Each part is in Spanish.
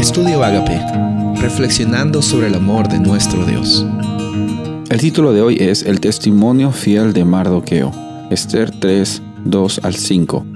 Estudio Agape, reflexionando sobre el amor de nuestro Dios. El título de hoy es El testimonio fiel de Mardoqueo, Esther 3, 2 al 5.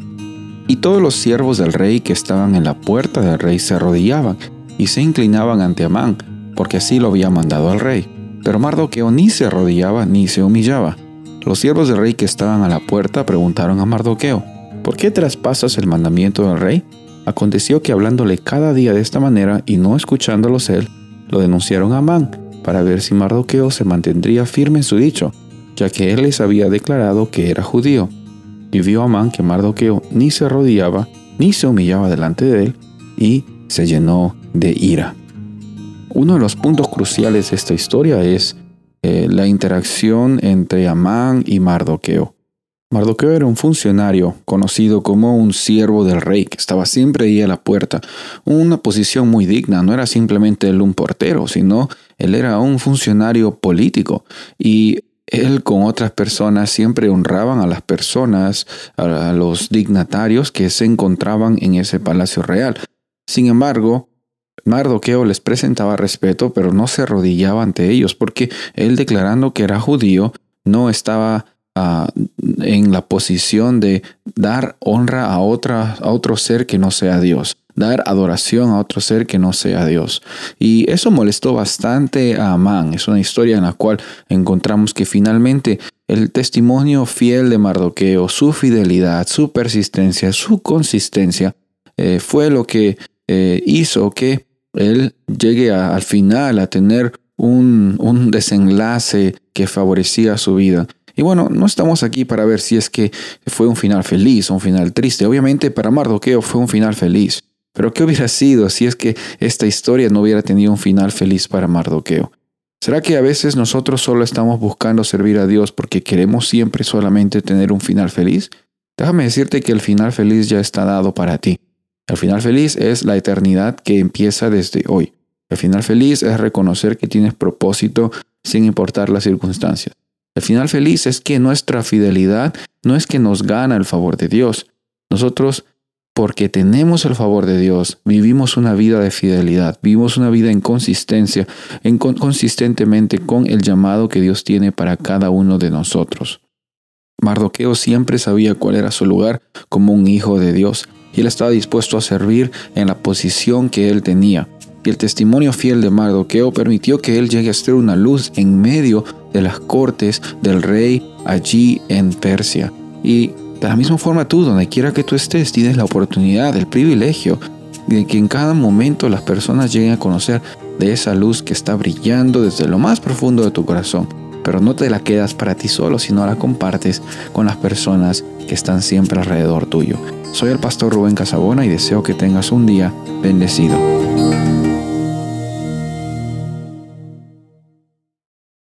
Y todos los siervos del rey que estaban en la puerta del rey se arrodillaban y se inclinaban ante Amán, porque así lo había mandado al rey. Pero Mardoqueo ni se arrodillaba ni se humillaba. Los siervos del rey que estaban a la puerta preguntaron a Mardoqueo, ¿por qué traspasas el mandamiento del rey? Aconteció que hablándole cada día de esta manera y no escuchándolos él, lo denunciaron a Amán para ver si Mardoqueo se mantendría firme en su dicho, ya que él les había declarado que era judío. Y vio Amán que Mardoqueo ni se arrodillaba ni se humillaba delante de él y se llenó de ira. Uno de los puntos cruciales de esta historia es eh, la interacción entre Amán y Mardoqueo. Mardoqueo era un funcionario conocido como un siervo del rey que estaba siempre ahí a la puerta, una posición muy digna, no era simplemente él un portero, sino él era un funcionario político y él con otras personas siempre honraban a las personas, a los dignatarios que se encontraban en ese palacio real. Sin embargo, Mardoqueo les presentaba respeto, pero no se arrodillaba ante ellos, porque él declarando que era judío, no estaba en la posición de dar honra a, otra, a otro ser que no sea Dios, dar adoración a otro ser que no sea Dios. Y eso molestó bastante a Amán. Es una historia en la cual encontramos que finalmente el testimonio fiel de Mardoqueo, su fidelidad, su persistencia, su consistencia, eh, fue lo que eh, hizo que él llegue al final a tener un, un desenlace que favorecía su vida. Y bueno, no estamos aquí para ver si es que fue un final feliz o un final triste. Obviamente para Mardoqueo fue un final feliz. Pero ¿qué hubiera sido si es que esta historia no hubiera tenido un final feliz para Mardoqueo? ¿Será que a veces nosotros solo estamos buscando servir a Dios porque queremos siempre solamente tener un final feliz? Déjame decirte que el final feliz ya está dado para ti. El final feliz es la eternidad que empieza desde hoy. El final feliz es reconocer que tienes propósito sin importar las circunstancias. El final feliz es que nuestra fidelidad no es que nos gana el favor de Dios. Nosotros, porque tenemos el favor de Dios, vivimos una vida de fidelidad, vivimos una vida en consistencia, en consistentemente con el llamado que Dios tiene para cada uno de nosotros. Mardoqueo siempre sabía cuál era su lugar como un hijo de Dios y él estaba dispuesto a servir en la posición que él tenía y el testimonio fiel de Mardoqueo permitió que él llegue a ser una luz en medio de las cortes del rey allí en Persia. Y de la misma forma tú, donde quiera que tú estés, tienes la oportunidad, el privilegio de que en cada momento las personas lleguen a conocer de esa luz que está brillando desde lo más profundo de tu corazón. Pero no te la quedas para ti solo, sino la compartes con las personas que están siempre alrededor tuyo. Soy el pastor Rubén Casabona y deseo que tengas un día bendecido.